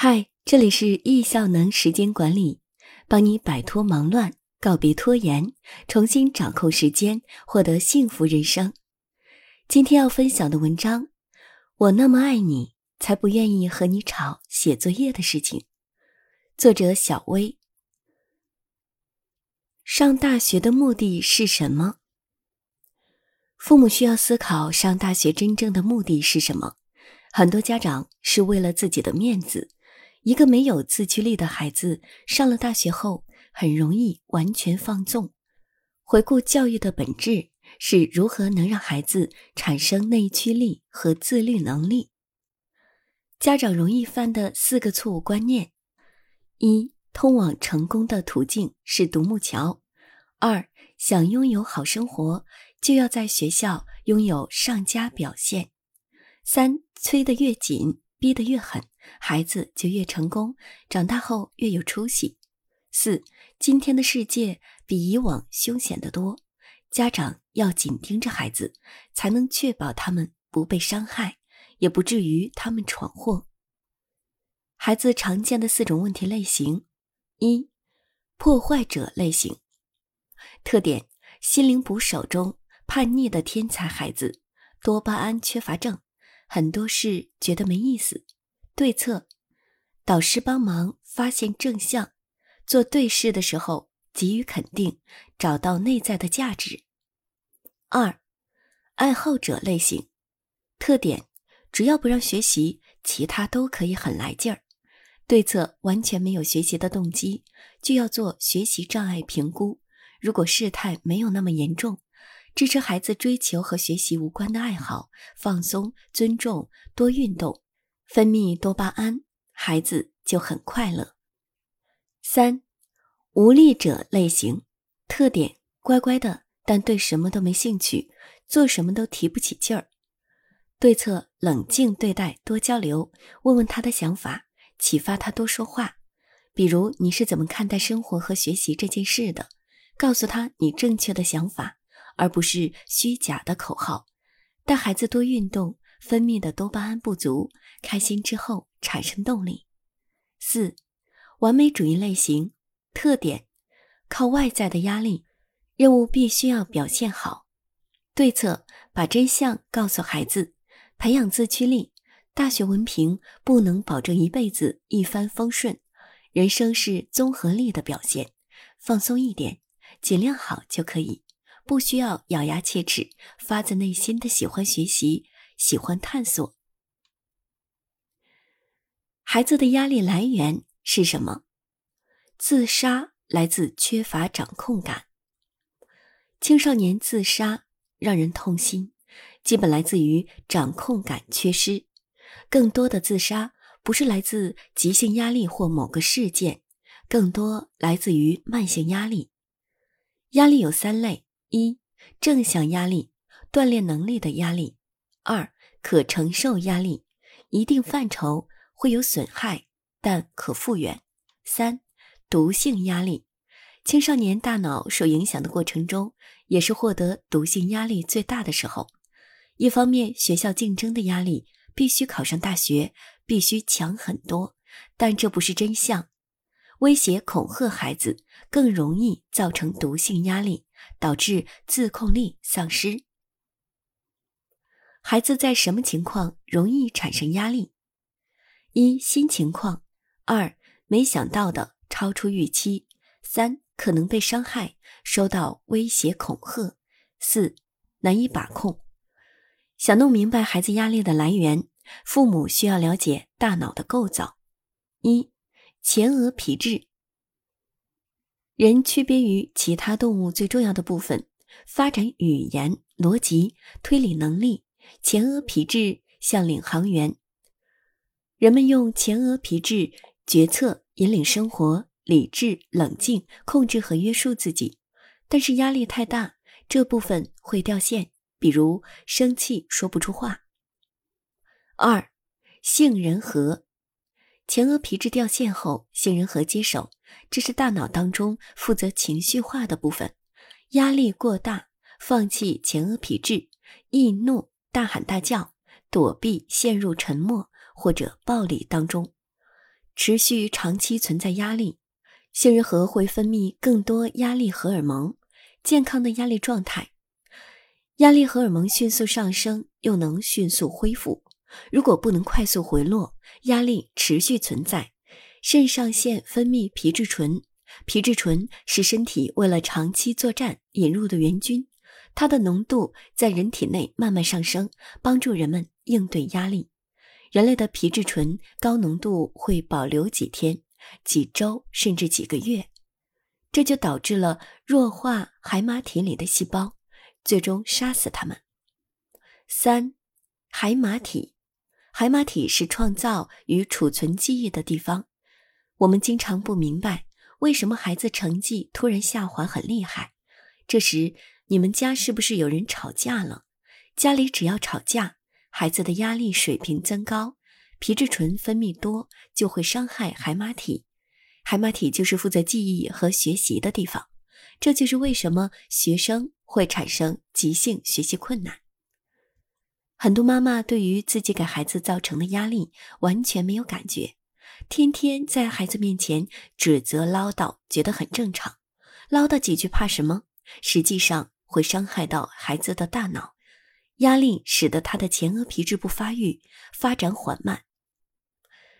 嗨，这里是易效能时间管理，帮你摆脱忙乱，告别拖延，重新掌控时间，获得幸福人生。今天要分享的文章，我那么爱你，才不愿意和你吵写作业的事情。作者小薇。上大学的目的是什么？父母需要思考上大学真正的目的是什么。很多家长是为了自己的面子。一个没有自驱力的孩子上了大学后，很容易完全放纵。回顾教育的本质是如何能让孩子产生内驱力和自律能力。家长容易犯的四个错误观念：一、通往成功的途径是独木桥；二、想拥有好生活，就要在学校拥有上佳表现；三、催得越紧，逼得越狠。孩子就越成功，长大后越有出息。四，今天的世界比以往凶险得多，家长要紧盯着孩子，才能确保他们不被伤害，也不至于他们闯祸。孩子常见的四种问题类型：一，破坏者类型，特点：心灵捕手中叛逆的天才孩子，多巴胺缺乏症，很多事觉得没意思。对策：导师帮忙发现正向，做对事的时候给予肯定，找到内在的价值。二，爱好者类型，特点：只要不让学习，其他都可以很来劲儿。对策：完全没有学习的动机，就要做学习障碍评估。如果事态没有那么严重，支持孩子追求和学习无关的爱好，放松、尊重、多运动。分泌多巴胺，孩子就很快乐。三，无力者类型，特点：乖乖的，但对什么都没兴趣，做什么都提不起劲儿。对策：冷静对待，多交流，问问他的想法，启发他多说话。比如你是怎么看待生活和学习这件事的？告诉他你正确的想法，而不是虚假的口号。带孩子多运动。分泌的多巴胺不足，开心之后产生动力。四，完美主义类型特点：靠外在的压力，任务必须要表现好。对策：把真相告诉孩子，培养自驱力。大学文凭不能保证一辈子一帆风顺，人生是综合力的表现。放松一点，尽量好就可以，不需要咬牙切齿，发自内心的喜欢学习。喜欢探索。孩子的压力来源是什么？自杀来自缺乏掌控感。青少年自杀让人痛心，基本来自于掌控感缺失。更多的自杀不是来自急性压力或某个事件，更多来自于慢性压力。压力有三类：一、正向压力，锻炼能力的压力。二、可承受压力，一定范畴会有损害，但可复原。三、毒性压力，青少年大脑受影响的过程中，也是获得毒性压力最大的时候。一方面，学校竞争的压力，必须考上大学，必须强很多，但这不是真相。威胁恐吓孩子，更容易造成毒性压力，导致自控力丧失。孩子在什么情况容易产生压力？一、新情况；二、没想到的超出预期；三、可能被伤害，收到威胁恐吓；四、难以把控。想弄明白孩子压力的来源，父母需要了解大脑的构造。一、前额皮质。人区别于其他动物最重要的部分，发展语言、逻辑、推理能力。前额皮质像领航员，人们用前额皮质决策、引领生活、理智、冷静、控制和约束自己。但是压力太大，这部分会掉线，比如生气说不出话。二，杏仁核，前额皮质掉线后，杏仁核接手，这是大脑当中负责情绪化的部分。压力过大，放弃前额皮质，易怒。大喊大叫，躲避，陷入沉默或者暴力当中。持续长期存在压力，杏仁核会分泌更多压力荷尔蒙。健康的压力状态，压力荷尔蒙迅速上升，又能迅速恢复。如果不能快速回落，压力持续存在，肾上腺分泌皮质醇。皮质醇是身体为了长期作战引入的援军，它的浓度在人体内慢慢上升，帮助人们应对压力。人类的皮质醇高浓度会保留几天、几周甚至几个月，这就导致了弱化海马体里的细胞，最终杀死它们。三，海马体，海马体是创造与储存记忆的地方。我们经常不明白。为什么孩子成绩突然下滑很厉害？这时你们家是不是有人吵架了？家里只要吵架，孩子的压力水平增高，皮质醇分泌多，就会伤害海马体。海马体就是负责记忆和学习的地方。这就是为什么学生会产生急性学习困难。很多妈妈对于自己给孩子造成的压力完全没有感觉。天天在孩子面前指责唠叨，觉得很正常。唠叨几句怕什么？实际上会伤害到孩子的大脑。压力使得他的前额皮质不发育，发展缓慢。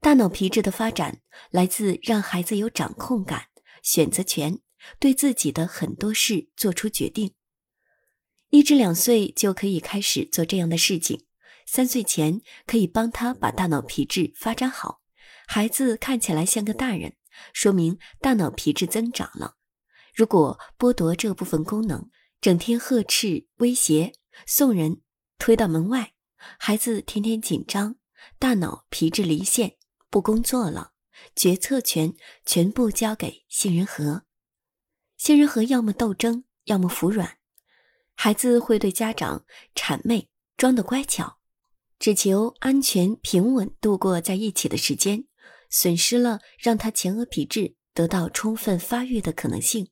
大脑皮质的发展来自让孩子有掌控感、选择权，对自己的很多事做出决定。一至两岁就可以开始做这样的事情，三岁前可以帮他把大脑皮质发展好。孩子看起来像个大人，说明大脑皮质增长了。如果剥夺这部分功能，整天呵斥、威胁、送人、推到门外，孩子天天紧张，大脑皮质离线，不工作了，决策权全部交给杏仁核。杏仁核要么斗争，要么服软，孩子会对家长谄媚，装得乖巧，只求安全平稳度过在一起的时间。损失了让他前额皮质得到充分发育的可能性，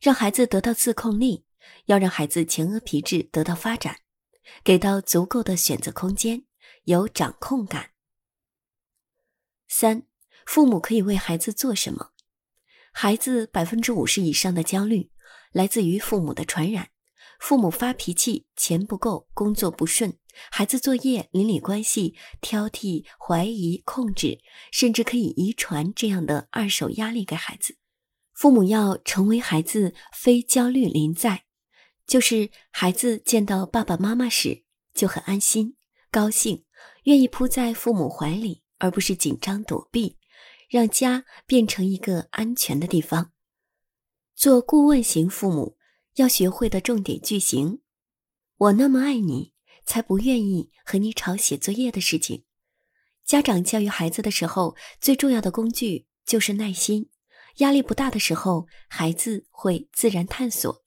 让孩子得到自控力，要让孩子前额皮质得到发展，给到足够的选择空间，有掌控感。三，父母可以为孩子做什么？孩子百分之五十以上的焦虑来自于父母的传染。父母发脾气，钱不够，工作不顺，孩子作业、邻里关系挑剔、怀疑、控制，甚至可以遗传这样的二手压力给孩子。父母要成为孩子非焦虑临在，就是孩子见到爸爸妈妈时就很安心、高兴，愿意扑在父母怀里，而不是紧张躲避，让家变成一个安全的地方。做顾问型父母。要学会的重点句型：我那么爱你，才不愿意和你吵写作业的事情。家长教育孩子的时候，最重要的工具就是耐心。压力不大的时候，孩子会自然探索。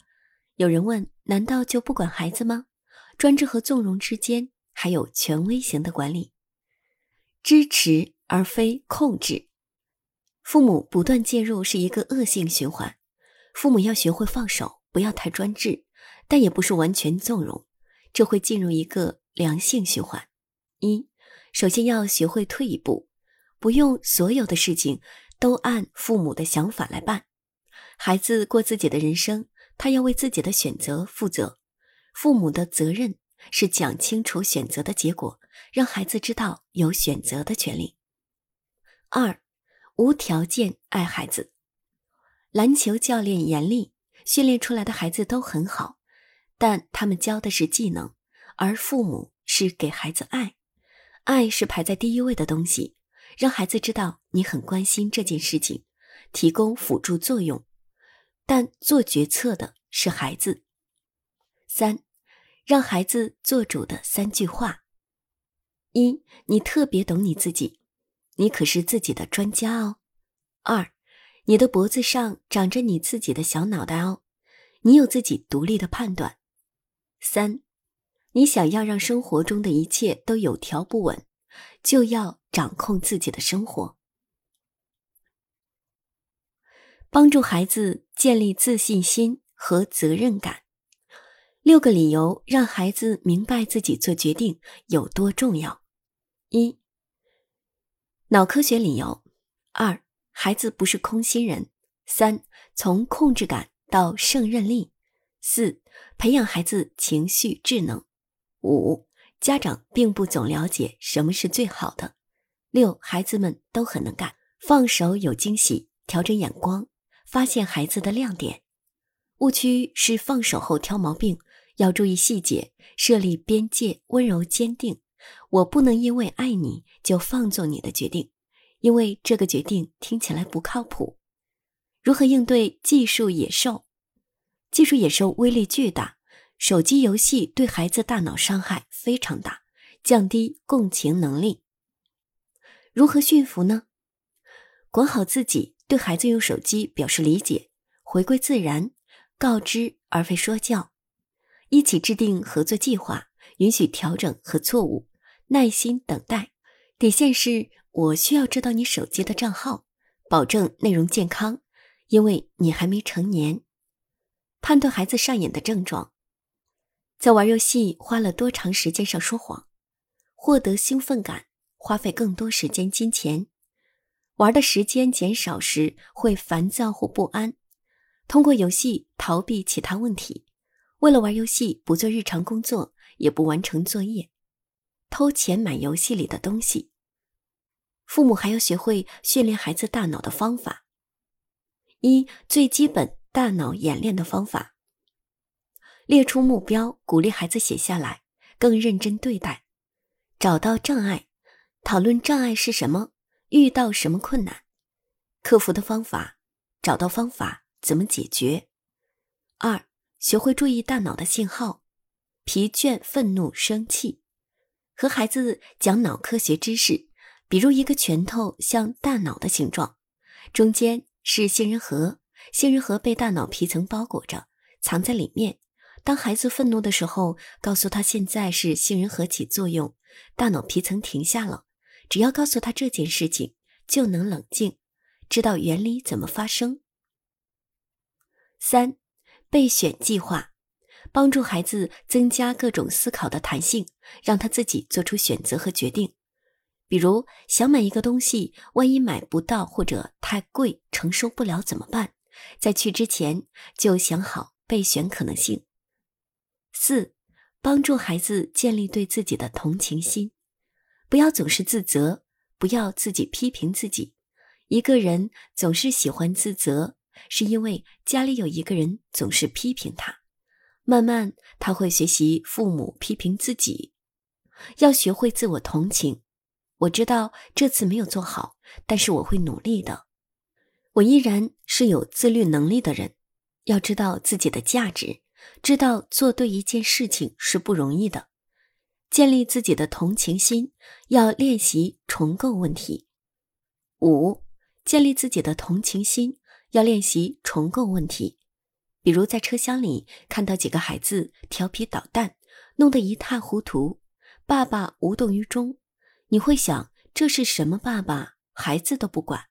有人问：难道就不管孩子吗？专制和纵容之间还有权威型的管理，支持而非控制。父母不断介入是一个恶性循环。父母要学会放手。不要太专制，但也不是完全纵容，这会进入一个良性循环。一，首先要学会退一步，不用所有的事情都按父母的想法来办。孩子过自己的人生，他要为自己的选择负责。父母的责任是讲清楚选择的结果，让孩子知道有选择的权利。二，无条件爱孩子。篮球教练严厉。训练出来的孩子都很好，但他们教的是技能，而父母是给孩子爱，爱是排在第一位的东西。让孩子知道你很关心这件事情，提供辅助作用，但做决策的是孩子。三，让孩子做主的三句话：一，你特别懂你自己，你可是自己的专家哦。二。你的脖子上长着你自己的小脑袋哦，你有自己独立的判断。三，你想要让生活中的一切都有条不紊，就要掌控自己的生活，帮助孩子建立自信心和责任感。六个理由让孩子明白自己做决定有多重要。一，脑科学理由。二、孩子不是空心人；三、从控制感到胜任力；四、培养孩子情绪智能；五、家长并不总了解什么是最好的；六、孩子们都很能干，放手有惊喜，调整眼光，发现孩子的亮点。误区是放手后挑毛病，要注意细节，设立边界，温柔坚定。我不能因为爱你就放纵你的决定，因为这个决定听起来不靠谱。如何应对技术野兽？技术野兽威力巨大，手机游戏对孩子大脑伤害非常大，降低共情能力。如何驯服呢？管好自己，对孩子用手机表示理解，回归自然。告知而非说教，一起制定合作计划，允许调整和错误，耐心等待。底线是我需要知道你手机的账号，保证内容健康，因为你还没成年。判断孩子上瘾的症状，在玩游戏花了多长时间上说谎，获得兴奋感，花费更多时间金钱，玩的时间减少时会烦躁或不安。通过游戏逃避其他问题，为了玩游戏不做日常工作，也不完成作业，偷钱买游戏里的东西。父母还要学会训练孩子大脑的方法。一最基本大脑演练的方法：列出目标，鼓励孩子写下来，更认真对待。找到障碍，讨论障碍是什么，遇到什么困难，克服的方法，找到方法。怎么解决？二，学会注意大脑的信号，疲倦、愤怒、生气，和孩子讲脑科学知识，比如一个拳头像大脑的形状，中间是杏仁核，杏仁核被大脑皮层包裹着，藏在里面。当孩子愤怒的时候，告诉他现在是杏仁核起作用，大脑皮层停下了。只要告诉他这件事情，就能冷静，知道原理怎么发生。三，备选计划，帮助孩子增加各种思考的弹性，让他自己做出选择和决定。比如想买一个东西，万一买不到或者太贵承受不了怎么办？在去之前就想好备选可能性。四，帮助孩子建立对自己的同情心，不要总是自责，不要自己批评自己。一个人总是喜欢自责。是因为家里有一个人总是批评他，慢慢他会学习父母批评自己，要学会自我同情。我知道这次没有做好，但是我会努力的。我依然是有自律能力的人，要知道自己的价值，知道做对一件事情是不容易的。建立自己的同情心，要练习重构问题。五，建立自己的同情心。要练习重构问题，比如在车厢里看到几个孩子调皮捣蛋，弄得一塌糊涂，爸爸无动于衷，你会想这是什么爸爸？孩子都不管。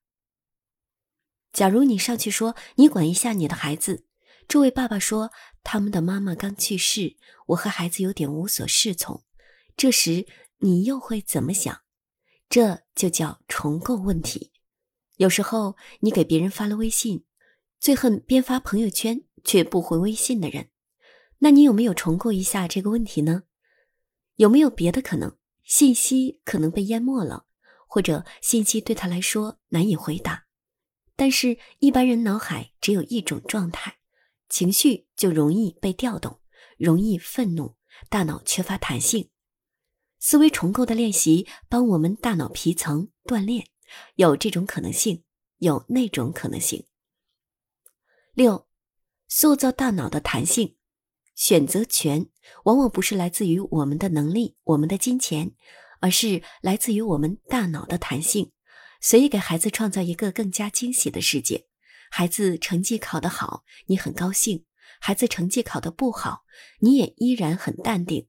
假如你上去说你管一下你的孩子，这位爸爸说他们的妈妈刚去世，我和孩子有点无所适从，这时你又会怎么想？这就叫重构问题。有时候你给别人发了微信，最恨边发朋友圈却不回微信的人。那你有没有重构一下这个问题呢？有没有别的可能？信息可能被淹没了，或者信息对他来说难以回答。但是，一般人脑海只有一种状态，情绪就容易被调动，容易愤怒，大脑缺乏弹性。思维重构的练习帮我们大脑皮层锻炼。有这种可能性，有那种可能性。六，塑造大脑的弹性，选择权往往不是来自于我们的能力、我们的金钱，而是来自于我们大脑的弹性。所以，给孩子创造一个更加惊喜的世界。孩子成绩考得好，你很高兴；孩子成绩考得不好，你也依然很淡定。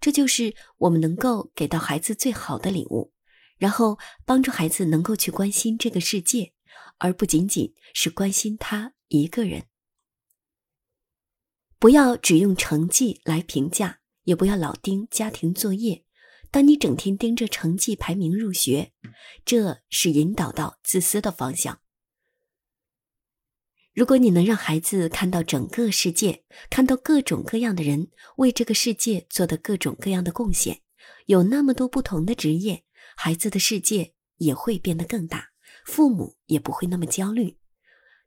这就是我们能够给到孩子最好的礼物。然后帮助孩子能够去关心这个世界，而不仅仅是关心他一个人。不要只用成绩来评价，也不要老盯家庭作业，当你整天盯着成绩排名入学，这是引导到自私的方向。如果你能让孩子看到整个世界，看到各种各样的人为这个世界做的各种各样的贡献，有那么多不同的职业，孩子的世界也会变得更大，父母也不会那么焦虑。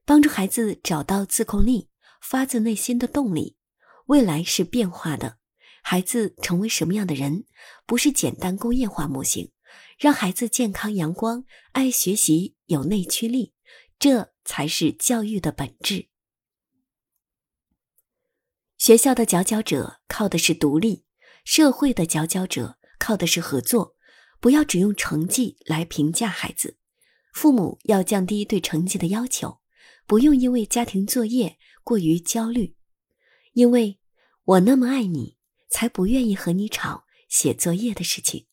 帮助孩子找到自控力，发自内心的动力，未来是变化的。孩子成为什么样的人，不是简单工业化模型。让孩子健康、阳光、爱学习、有内驱力，这才是教育的本质。学校的佼佼者靠的是独立，社会的佼佼者靠的是合作。不要只用成绩来评价孩子，父母要降低对成绩的要求，不用因为家庭作业过于焦虑，因为我那么爱你。才不愿意和你吵写作业的事情。